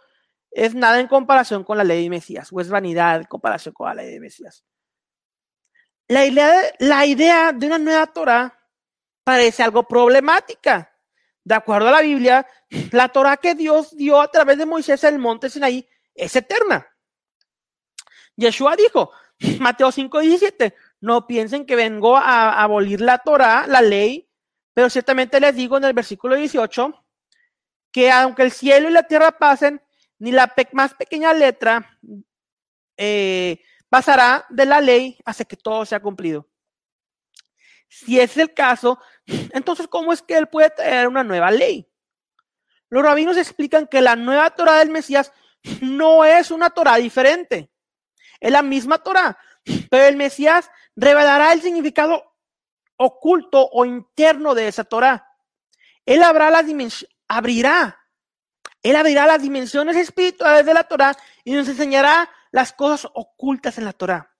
es nada en comparación con la ley de Mesías, o es vanidad en comparación con la ley de Mesías. La idea, de, la idea de una nueva Torah parece algo problemática. De acuerdo a la Biblia, la Torah que Dios dio a través de Moisés en el monte Sinaí es eterna. Yeshua dijo, Mateo 5:17, no piensen que vengo a abolir la Torah, la ley, pero ciertamente les digo en el versículo 18 que aunque el cielo y la tierra pasen, ni la más pequeña letra eh, pasará de la ley hasta que todo sea cumplido. Si es el caso, [LAUGHS] entonces, ¿cómo es que él puede traer una nueva ley? Los rabinos explican que la nueva Torah del Mesías [LAUGHS] no es una Torah diferente. Es la misma Torah, pero el Mesías revelará el significado oculto o interno de esa Torah. Él las dimensiones, abrirá, él abrirá las dimensiones espirituales de la Torah y nos enseñará las cosas ocultas en la Torah.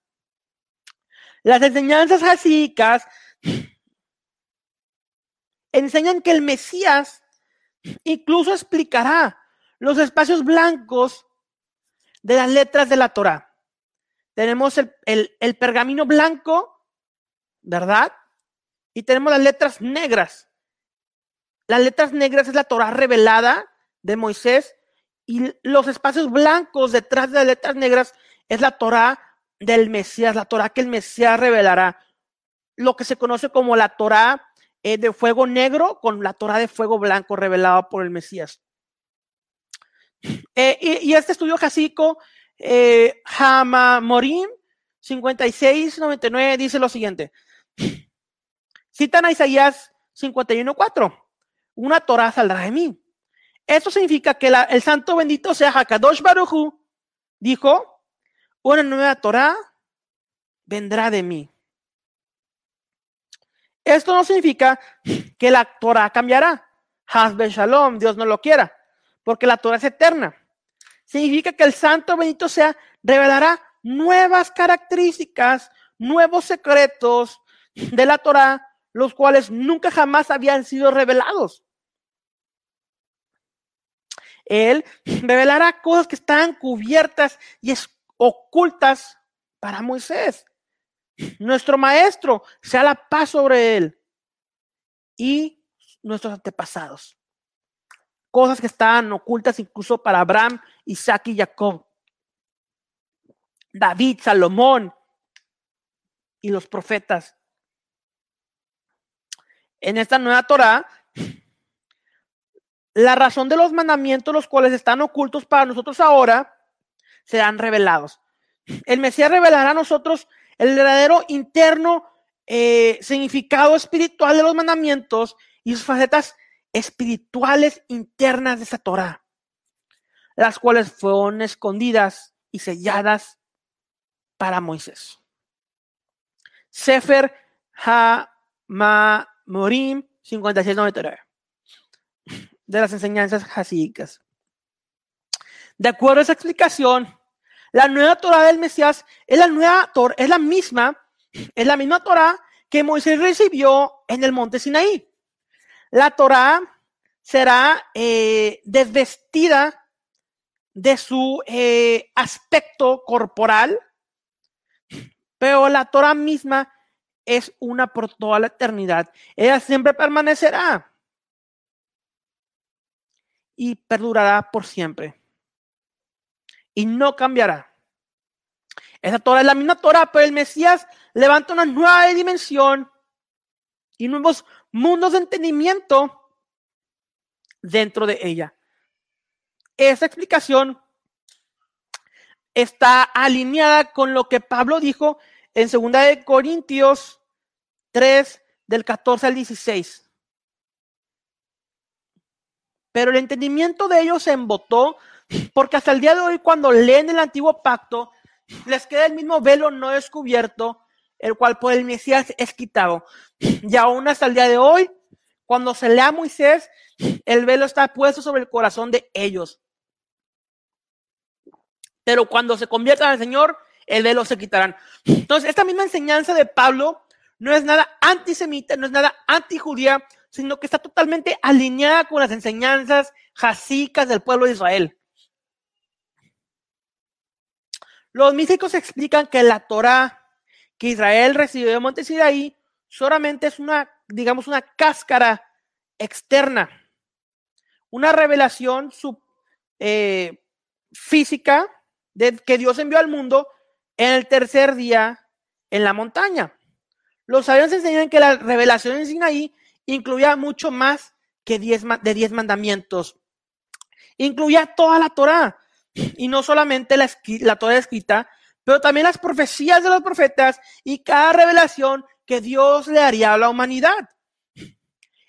Las enseñanzas hasídicas enseñan que el Mesías incluso explicará los espacios blancos de las letras de la Torah. Tenemos el, el, pergamino blanco, ¿verdad? Y tenemos las letras negras. Las letras negras es la Torah revelada de Moisés y los espacios blancos detrás de las letras negras es la Torah del Mesías, la Torah que el Mesías revelará. Lo que se conoce como la Torah eh, de fuego negro con la Torah de fuego blanco revelada por el Mesías. Eh, y, este estudio jasico, eh, Hama Morim 5699, dice lo siguiente. Citan a Isaías 51.4. Una Torah saldrá de mí. Esto significa que el santo bendito sea Hakadosh Baruchu dijo, una nueva Torah vendrá de mí. Esto no significa que la Torah cambiará. Hasbe Shalom, Dios no lo quiera, porque la Torah es eterna. Significa que el santo bendito sea revelará nuevas características, nuevos secretos de la Torah, los cuales nunca jamás habían sido revelados. Él revelará cosas que están cubiertas y ocultas para Moisés. Nuestro maestro, sea la paz sobre él y nuestros antepasados. Cosas que estaban ocultas incluso para Abraham, Isaac y Jacob. David, Salomón y los profetas. En esta nueva Torah la razón de los mandamientos, los cuales están ocultos para nosotros ahora, serán revelados. El Mesías revelará a nosotros el verdadero interno eh, significado espiritual de los mandamientos y sus facetas espirituales internas de esa Torah, las cuales fueron escondidas y selladas para Moisés. Sefer Ha-Ma-Morim 5699 de las enseñanzas hasídicas. De acuerdo a esa explicación, la nueva Torah del Mesías es la nueva Torah, es la misma, es la misma Torah que Moisés recibió en el monte Sinaí. La Torah será eh, desvestida de su eh, aspecto corporal, pero la Torah misma es una por toda la eternidad. Ella siempre permanecerá y perdurará por siempre. Y no cambiará. Esa Torah es la misma Torah, pero el Mesías levanta una nueva dimensión y nuevos mundos de entendimiento dentro de ella. Esa explicación está alineada con lo que Pablo dijo en 2 de Corintios 3 del 14 al 16. Pero el entendimiento de ellos se embotó porque hasta el día de hoy cuando leen el antiguo pacto, les queda el mismo velo no descubierto, el cual por el Mesías es quitado. Y aún hasta el día de hoy, cuando se lea a Moisés, el velo está puesto sobre el corazón de ellos. Pero cuando se conviertan al Señor, el velo se quitarán. Entonces, esta misma enseñanza de Pablo no es nada antisemita, no es nada antijudía, sino que está totalmente alineada con las enseñanzas jasicas del pueblo de Israel. Los místicos explican que la Torah que Israel recibió de Monte Sinaí solamente es una, digamos, una cáscara externa, una revelación sub, eh, física de, que Dios envió al mundo en el tercer día en la montaña. Los sabios enseñan que la revelación en Sinaí incluía mucho más que diez, de diez mandamientos. Incluía toda la Torah y no solamente la, la Torah escrita, pero también las profecías de los profetas y cada revelación que Dios le haría a la humanidad.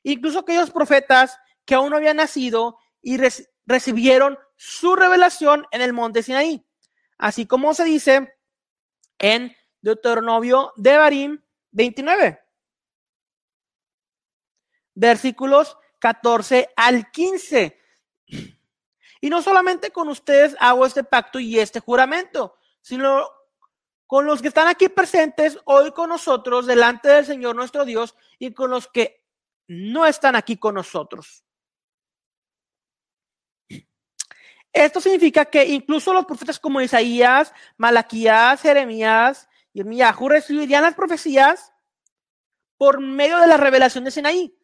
Incluso aquellos profetas que aún no habían nacido y recibieron su revelación en el monte Sinaí. Así como se dice en Deuteronomio de Barim 29, versículos 14 al 15. Y no solamente con ustedes hago este pacto y este juramento, sino con los que están aquí presentes hoy con nosotros delante del Señor nuestro Dios y con los que no están aquí con nosotros. Esto significa que incluso los profetas como Isaías, Malaquías, Jeremías y Miyahu recibirían las profecías por medio de la revelación de Sinaí.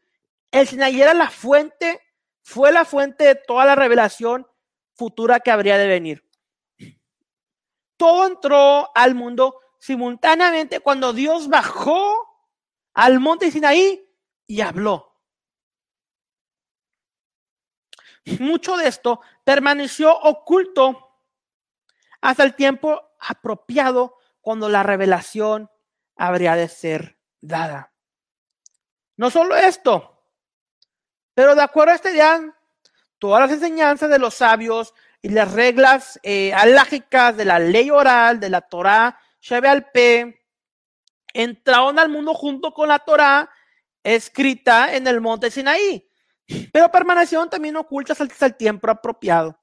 El Sinaí era la fuente, fue la fuente de toda la revelación futura que habría de venir. Todo entró al mundo simultáneamente cuando Dios bajó al monte Sinaí y habló. Mucho de esto permaneció oculto hasta el tiempo apropiado cuando la revelación habría de ser dada. No solo esto, pero de acuerdo a este día, todas las enseñanzas de los sabios y las reglas eh, alágicas de la ley oral, de la Torah, al P, entraron al mundo junto con la Torah escrita en el monte Sinaí pero permanecieron también ocultas hasta el tiempo apropiado.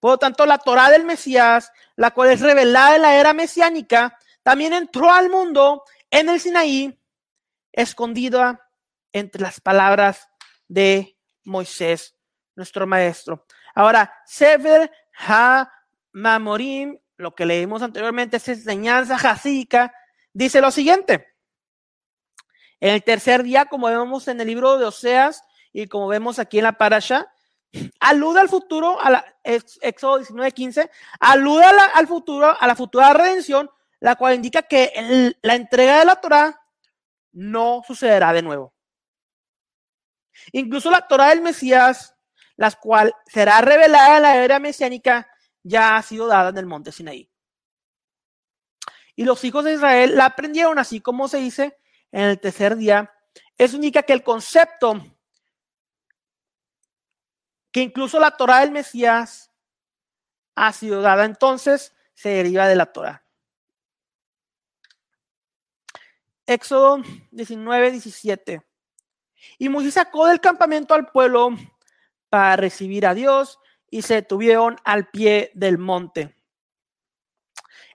Por lo tanto, la Torah del Mesías, la cual es revelada en la era mesiánica, también entró al mundo en el Sinaí, escondida entre las palabras de Moisés, nuestro maestro. Ahora, Sefer Ha-Mamorim, lo que leímos anteriormente, es enseñanza jasídica, dice lo siguiente. En el tercer día, como vemos en el libro de Oseas, y como vemos aquí en la parasha, alude al futuro, a la, Éxodo 19:15, alude al futuro, a la futura redención, la cual indica que la entrega de la Torah no sucederá de nuevo. Incluso la Torah del Mesías, la cual será revelada en la era mesiánica, ya ha sido dada en el monte Sinaí. Y los hijos de Israel la aprendieron así como se dice en el tercer día. Eso indica que el concepto que incluso la Torah del Mesías ha sido dada, entonces se deriva de la Torah. Éxodo 19, 17. Y Moisés sacó del campamento al pueblo para recibir a Dios y se detuvieron al pie del monte.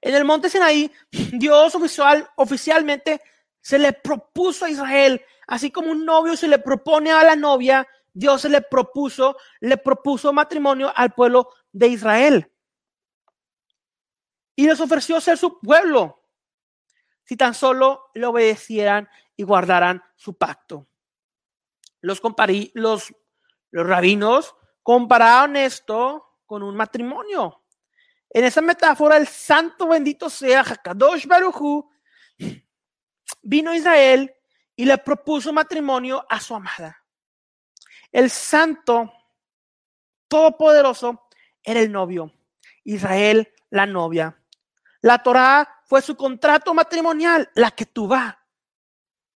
En el monte Sinaí, Dios oficial, oficialmente se le propuso a Israel, así como un novio se le propone a la novia, Dios le propuso, le propuso matrimonio al pueblo de Israel. Y les ofreció ser su pueblo si tan solo le obedecieran y guardaran su pacto. Los, los, los rabinos compararon esto con un matrimonio. En esa metáfora, el santo bendito sea Hakadosh Baruchu vino a Israel y le propuso matrimonio a su amada. El santo todopoderoso era el novio, Israel la novia. La Torá fue su contrato matrimonial, la que tú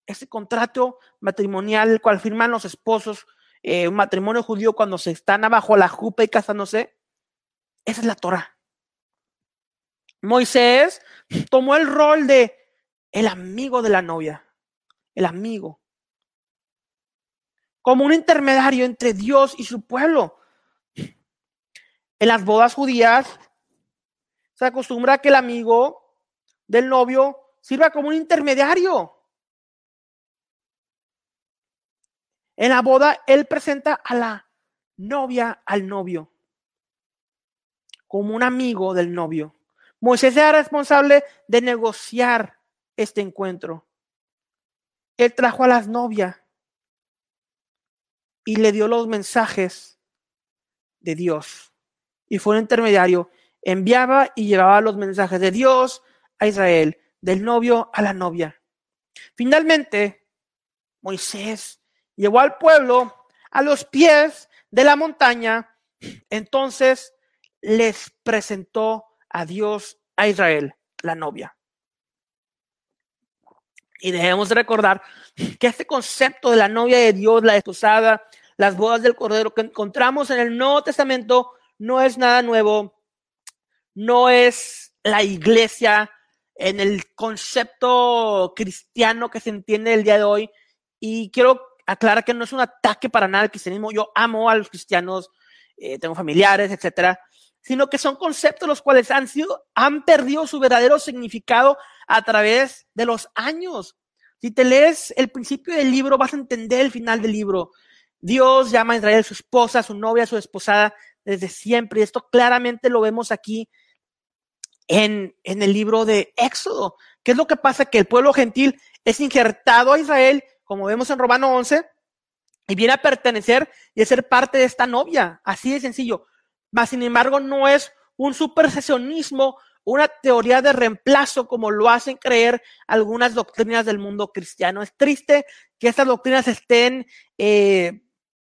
ese contrato matrimonial el cual firman los esposos, eh, un matrimonio judío cuando se están abajo la jupa y casándose, esa es la Torah. Moisés tomó el rol de el amigo de la novia, el amigo, como un intermediario entre Dios y su pueblo. En las bodas judías se acostumbra que el amigo del novio sirva como un intermediario. En la boda, él presenta a la novia al novio como un amigo del novio. Moisés era responsable de negociar este encuentro. Él trajo a las novias y le dio los mensajes de Dios. Y fue un intermediario. Enviaba y llevaba los mensajes de Dios a Israel, del novio a la novia. Finalmente, Moisés llevó al pueblo a los pies de la montaña. Entonces les presentó a Dios, a Israel, la novia. Y debemos recordar que este concepto de la novia de Dios, la desposada, las bodas del Cordero que encontramos en el Nuevo Testamento no es nada nuevo, no es la iglesia en el concepto cristiano que se entiende el día de hoy. Y quiero aclarar que no es un ataque para nada al cristianismo. Yo amo a los cristianos, eh, tengo familiares, etcétera sino que son conceptos los cuales han sido, han perdido su verdadero significado a través de los años. Si te lees el principio del libro, vas a entender el final del libro. Dios llama a Israel su esposa, su novia, su esposada desde siempre. Y esto claramente lo vemos aquí en, en el libro de Éxodo. ¿Qué es lo que pasa? Que el pueblo gentil es injertado a Israel, como vemos en Romano 11, y viene a pertenecer y a ser parte de esta novia. Así de sencillo. Mas, sin embargo, no es un supersesionismo, una teoría de reemplazo como lo hacen creer algunas doctrinas del mundo cristiano. Es triste que estas doctrinas estén, eh,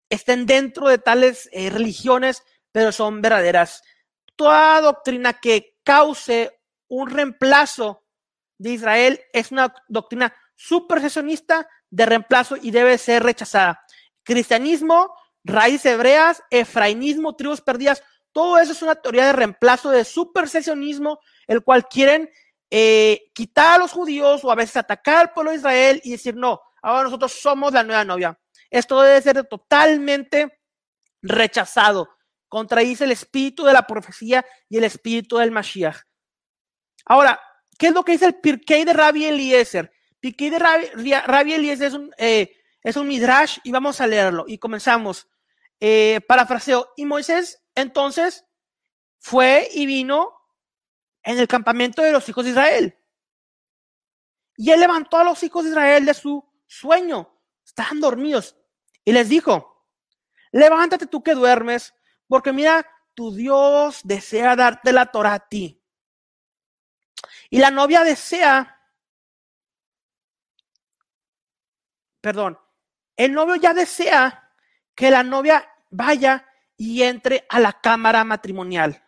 estén dentro de tales eh, religiones, pero son verdaderas. Toda doctrina que cause un reemplazo de Israel es una doctrina supersesionista de reemplazo y debe ser rechazada. Cristianismo, raíces hebreas, efrainismo, tribus perdidas, todo eso es una teoría de reemplazo de supersesionismo, el cual quieren eh, quitar a los judíos o a veces atacar al pueblo de Israel y decir, no, ahora nosotros somos la nueva novia. Esto debe ser totalmente rechazado. Contradice el espíritu de la profecía y el espíritu del Mashiach. Ahora, ¿qué es lo que dice el Pirkei de Rabbi Eliezer? Pirkei de Rabbi, Eliezer es un, eh, es un midrash y vamos a leerlo. Y comenzamos. Eh, parafraseo. Y Moisés entonces fue y vino en el campamento de los hijos de Israel. Y él levantó a los hijos de Israel de su sueño. Estaban dormidos. Y les dijo, levántate tú que duermes, porque mira, tu Dios desea darte la Torah a ti. Y la novia desea, perdón, el novio ya desea que la novia vaya y entre a la cámara matrimonial.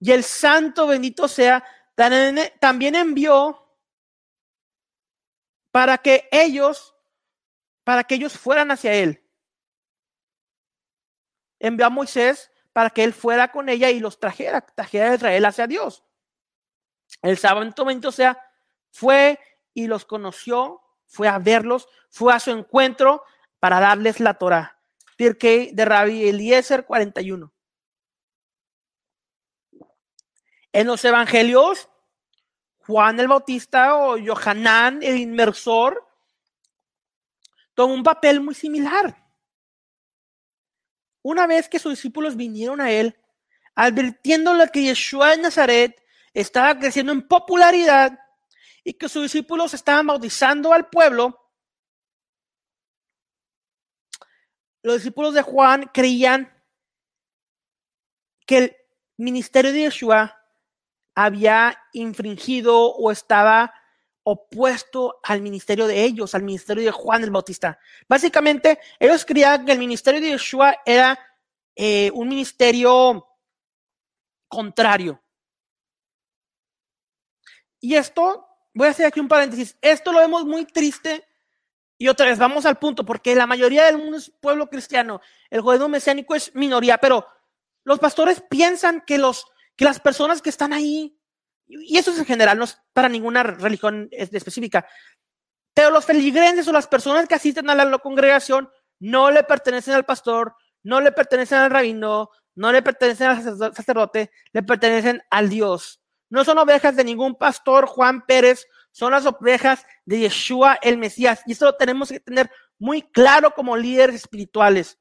Y el santo bendito sea, también envió para que ellos, para que ellos fueran hacia él. Envió a Moisés para que él fuera con ella y los trajera, trajera a Israel hacia Dios. El santo bendito sea, fue y los conoció, fue a verlos, fue a su encuentro para darles la Torah. De Rabbi Eliezer 41. En los evangelios, Juan el Bautista o Johanán el inmersor tomó un papel muy similar. Una vez que sus discípulos vinieron a él, advirtiéndole que Yeshua de Nazaret estaba creciendo en popularidad y que sus discípulos estaban bautizando al pueblo, los discípulos de Juan creían que el ministerio de Yeshua había infringido o estaba opuesto al ministerio de ellos, al ministerio de Juan el Bautista. Básicamente, ellos creían que el ministerio de Yeshua era eh, un ministerio contrario. Y esto, voy a hacer aquí un paréntesis, esto lo vemos muy triste Y otra vez, vamos al punto, porque la mayoría del mundo es pueblo cristiano, el judaísmo mesiánico es minoría, pero los pastores piensan que, los, que las personas que están ahí, y eso es en general, no es para ninguna religión específica, pero los feligreses o las personas que asisten a la congregación no le pertenecen al pastor, no le pertenecen al rabino, no le pertenecen al sacerdote, le pertenecen al Dios. No son ovejas de ningún pastor Juan Pérez, son las ovejas de Yeshua el Mesías. Y eso lo tenemos que tener muy claro como líderes espirituales.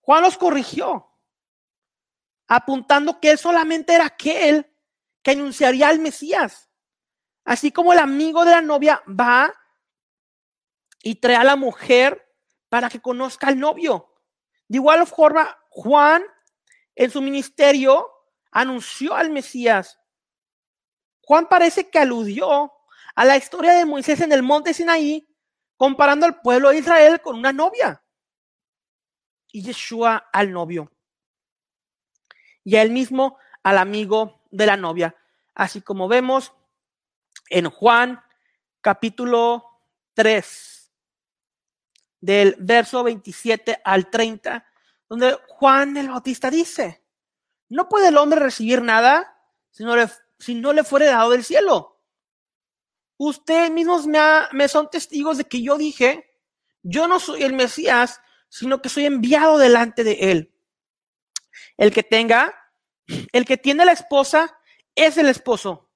Juan los corrigió, apuntando que él solamente era aquel que anunciaría al Mesías. Así como el amigo de la novia va y trae a la mujer para que conozca al novio. De igual forma, Juan en su ministerio anunció al Mesías. Juan parece que aludió a la historia de Moisés en el monte Sinaí, comparando al pueblo de Israel con una novia y Yeshua al novio y a él mismo al amigo de la novia. Así como vemos en Juan capítulo 3 del verso 27 al 30, donde Juan el Bautista dice, no puede el hombre recibir nada si no le, si no le fuere dado del cielo. Ustedes mismos me, me son testigos de que yo dije, yo no soy el Mesías, sino que soy enviado delante de él. El que tenga, el que tiene la esposa, es el esposo.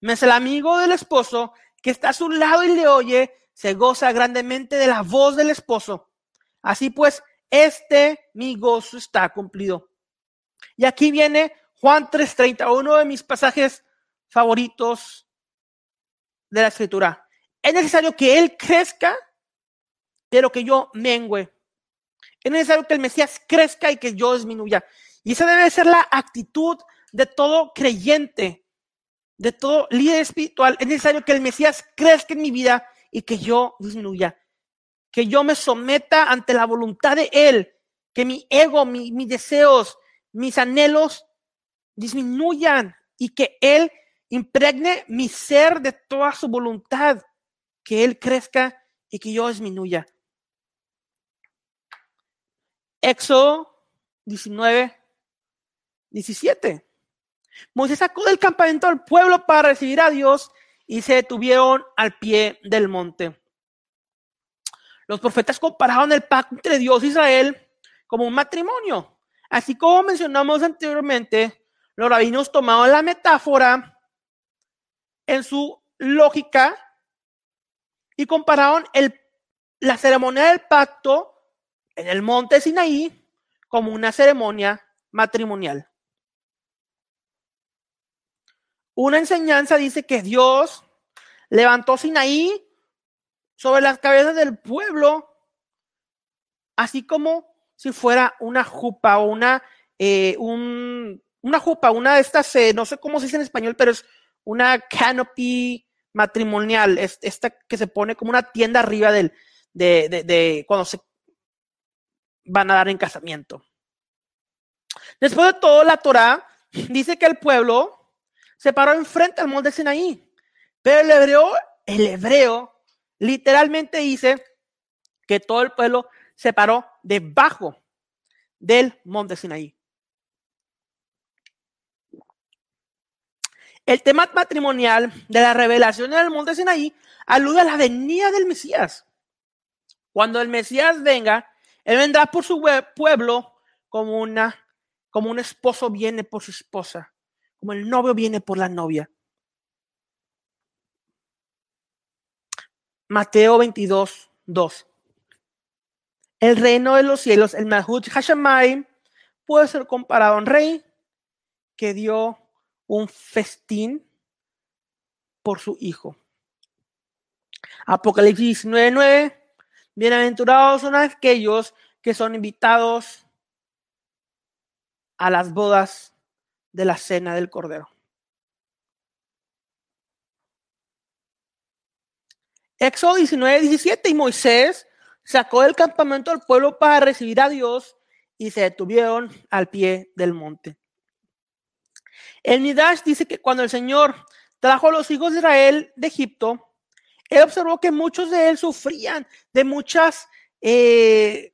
Me es el amigo del esposo que está a su lado y le oye, se goza grandemente de la voz del esposo. Así pues, este mi gozo está cumplido. Y aquí viene Juan 3:30, uno de mis pasajes favoritos de la escritura. Es necesario que Él crezca, pero que yo mengüe. Es necesario que el Mesías crezca y que yo disminuya. Y esa debe ser la actitud de todo creyente, de todo líder espiritual. Es necesario que el Mesías crezca en mi vida y que yo disminuya, que yo me someta ante la voluntad de Él, que mi ego, mis deseos, mis anhelos disminuyan y que Él impregne mi ser de toda su voluntad, que Él crezca y que yo disminuya. Éxodo 19, 17. Moisés sacó del campamento al pueblo para recibir a Dios y se detuvieron al pie del monte. Los profetas compararon el pacto entre Dios e Israel como un matrimonio. Así como mencionamos anteriormente, los rabinos tomaron la metáfora en su lógica y compararon el, la ceremonia del pacto en el monte Sinaí como una ceremonia matrimonial. Una enseñanza dice que Dios levantó Sinaí sobre las cabezas del pueblo, así como si fuera una jupa o una, eh, una jupa, una de estas, eh, no sé cómo se dice en español, pero es una canopy matrimonial, esta que se pone como una tienda arriba del, de, de, cuando se van a dar en casamiento. Después de todo, la Torah dice que el pueblo se paró enfrente al monte Sinaí. Pero el hebreo, el hebreo literalmente dice que todo el pueblo se paró debajo del monte Sinaí. El tema matrimonial de la revelación del monte Sinaí alude a la venida del Mesías. Cuando el Mesías venga, él vendrá por su pueblo como una como un esposo viene por su esposa como el novio viene por la novia. Mateo 22, 2. El reino de los cielos, el Mahut Hashamayim, puede ser comparado a un rey que dio un festín por su hijo. Apocalipsis 9:9. Bienaventurados son aquellos que son invitados a las bodas de la cena del Cordero. Éxodo 19, 17. Y Moisés sacó del campamento al pueblo para recibir a Dios y se detuvieron al pie del monte. El Midash dice que cuando el Señor trajo a los hijos de Israel de Egipto, Él observó que muchos de él sufrían de muchas, eh,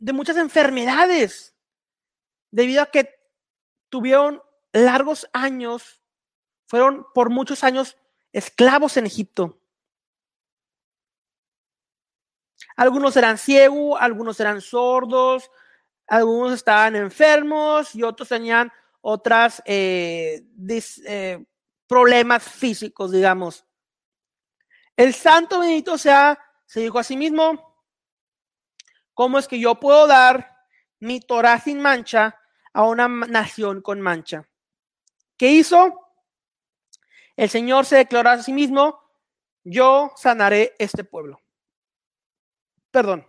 de muchas enfermedades, debido a que tuvieron largos años, fueron por muchos años esclavos en Egipto. Algunos eran ciegos, algunos eran sordos, algunos estaban enfermos y otros tenían otras eh, eh, problemas físicos, digamos. El santo bendito sea, se dijo a sí mismo, ¿cómo es que yo puedo dar mi Torah sin mancha a una nación con mancha? ¿Qué hizo? El Señor se declaró a sí mismo, yo sanaré este pueblo. Perdón.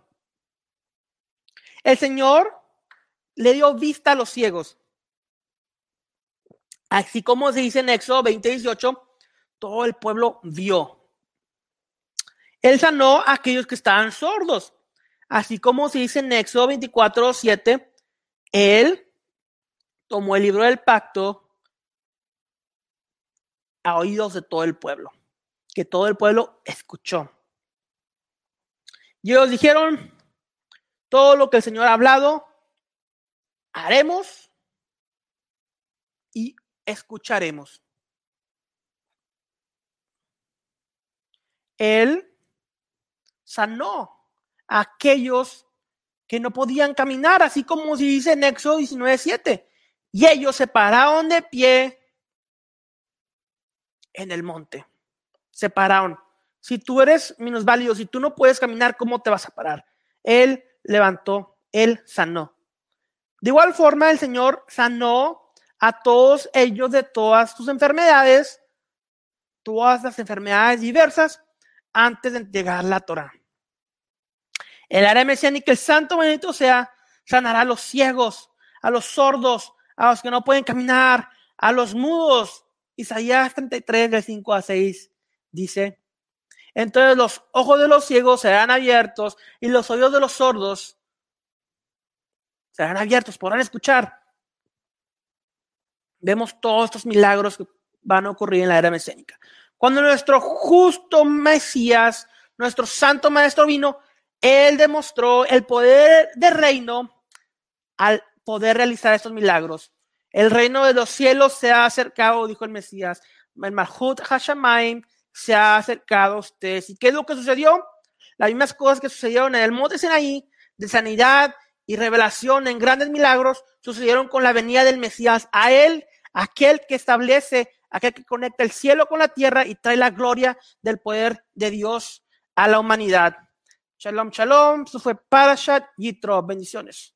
El Señor le dio vista a los ciegos. Así como se dice en Éxodo 20, todo el pueblo vio. Él sanó a aquellos que estaban sordos. Así como se dice en Éxodo 24, 7, Él tomó el libro del pacto a oídos de todo el pueblo, que todo el pueblo escuchó. Y ellos dijeron, todo lo que el Señor ha hablado, haremos y escucharemos. Él sanó a aquellos que no podían caminar, así como se dice en Éxodo 19:7. Y ellos se pararon de pie en el monte. Se pararon. Si tú eres minusválido, si tú no puedes caminar, ¿cómo te vas a parar? Él levantó, él sanó. De igual forma, el Señor sanó a todos ellos de todas sus enfermedades, todas las enfermedades diversas, antes de entregar la Torah. El área mesiánica, el santo bendito sea, sanará a los ciegos, a los sordos, a los que no pueden caminar, a los mudos. Isaías 33, del 5 a 6 dice, entonces los ojos de los ciegos serán abiertos y los oídos de los sordos serán abiertos, podrán escuchar. Vemos todos estos milagros que van a ocurrir en la era mesiánica. Cuando nuestro justo Mesías, nuestro santo maestro vino, él demostró el poder del reino al poder realizar estos milagros. El reino de los cielos se ha acercado, dijo el Mesías. El Mahut Hashamaim se ha acercado a ustedes. ¿Y qué es lo que sucedió? Las mismas cosas que sucedieron en el monte Sinaí, de sanidad y revelación en grandes milagros, sucedieron con la venida del Mesías. A él, aquel que establece, aquel que conecta el cielo con la tierra y trae la gloria del poder de Dios a la humanidad. Shalom, shalom. Eso fue Parashat Yitro. Bendiciones.